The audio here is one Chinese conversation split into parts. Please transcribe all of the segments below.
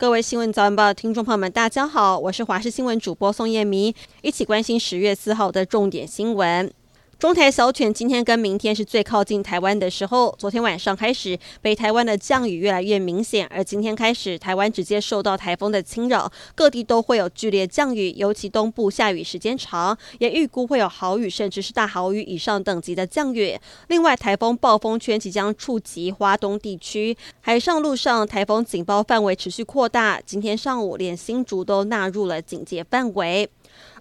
各位新闻早晚报的听众朋友们，大家好，我是华视新闻主播宋燕明，一起关心十月四号的重点新闻。中台小犬今天跟明天是最靠近台湾的时候。昨天晚上开始，北台湾的降雨越来越明显，而今天开始，台湾直接受到台风的侵扰，各地都会有剧烈降雨，尤其东部下雨时间长，也预估会有豪雨甚至是大豪雨以上等级的降雨。另外，台风暴风圈即将触及花东地区，海上、陆上台风警报范围持续扩大。今天上午，连新竹都纳入了警戒范围。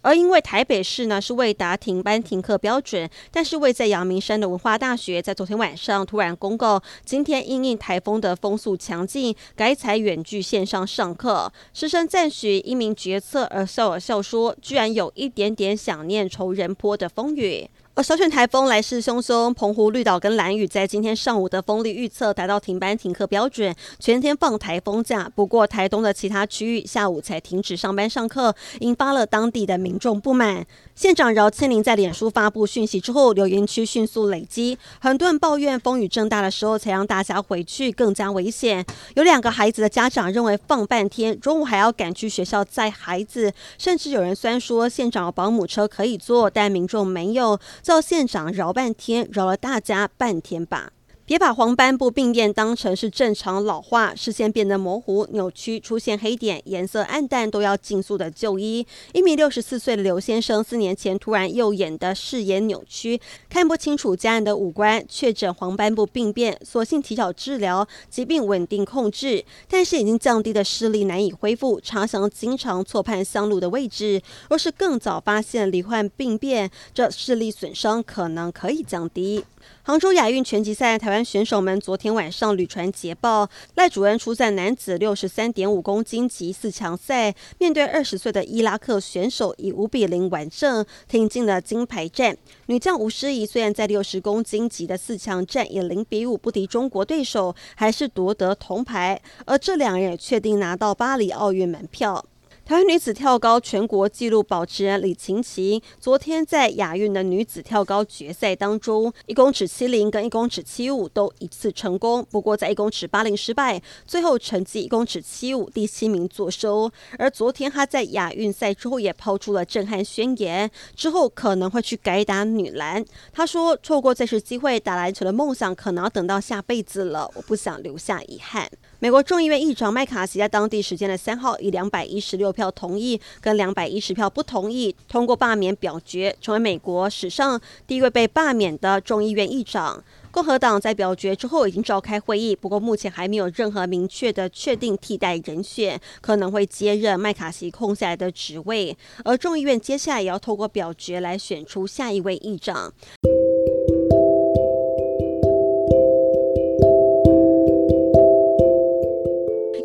而因为台北市呢是未达停班停课标准，但是位在阳明山的文化大学在昨天晚上突然公告，今天因应台风的风速强劲，改采远距线上上课。师生赞许一名决策，而笑而笑说，居然有一点点想念仇人坡的风雨。而小选台风来势汹汹，澎湖绿岛跟兰屿在今天上午的风力预测达到停班停课标准，全天放台风假。不过台东的其他区域下午才停止上班上课，引发了当地的民众不满。县长饶庆铃在脸书发布讯息之后，留言区迅速累积，很多人抱怨风雨正大的时候才让大家回去更加危险。有两个孩子的家长认为放半天，中午还要赶去学校载孩子，甚至有人虽然说县长保姆车可以坐，但民众没有。叫县长饶半天，饶了大家半天吧。别把黄斑部病变当成是正常老化，视线变得模糊、扭曲、出现黑点、颜色暗淡，都要尽速的就医。一名六十四岁的刘先生，四年前突然右眼的视野扭曲，看不清楚家人的五官，确诊黄斑部病变，所幸提早治疗，疾病稳定控制，但是已经降低的视力难以恢复，常常经常错判相路的位置。若是更早发现罹患病变，这视力损伤可能可以降低。杭州亚运拳击赛，台湾选手们昨天晚上屡传捷报。赖主任出战男子六十三点五公斤级四强赛，面对二十岁的伊拉克选手，以五比零完胜，挺进了金牌战。女将吴诗仪虽然在六十公斤级的四强战以零比五不敌中国对手，还是夺得铜牌。而这两人也确定拿到巴黎奥运门票。台湾女子跳高全国纪录保持人李晴晴，昨天在亚运的女子跳高决赛当中，一公尺七零跟一公尺七五都一次成功，不过在一公尺八零失败，最后成绩一公尺七五第七名作收。而昨天她在亚运赛之后也抛出了震撼宣言，之后可能会去改打女篮。她说：“错过这次机会，打篮球的梦想可能要等到下辈子了，我不想留下遗憾。”美国众议院议长麦卡锡在当地时间的三号以两百一十六票同意跟两百一十票不同意通过罢免表决，成为美国史上第一位被罢免的众议院议长。共和党在表决之后已经召开会议，不过目前还没有任何明确的确定替代人选，可能会接任麦卡锡空下来的职位。而众议院接下来也要透过表决来选出下一位议长。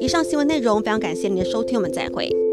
以上新闻内容非常感谢您的收听，我们再会。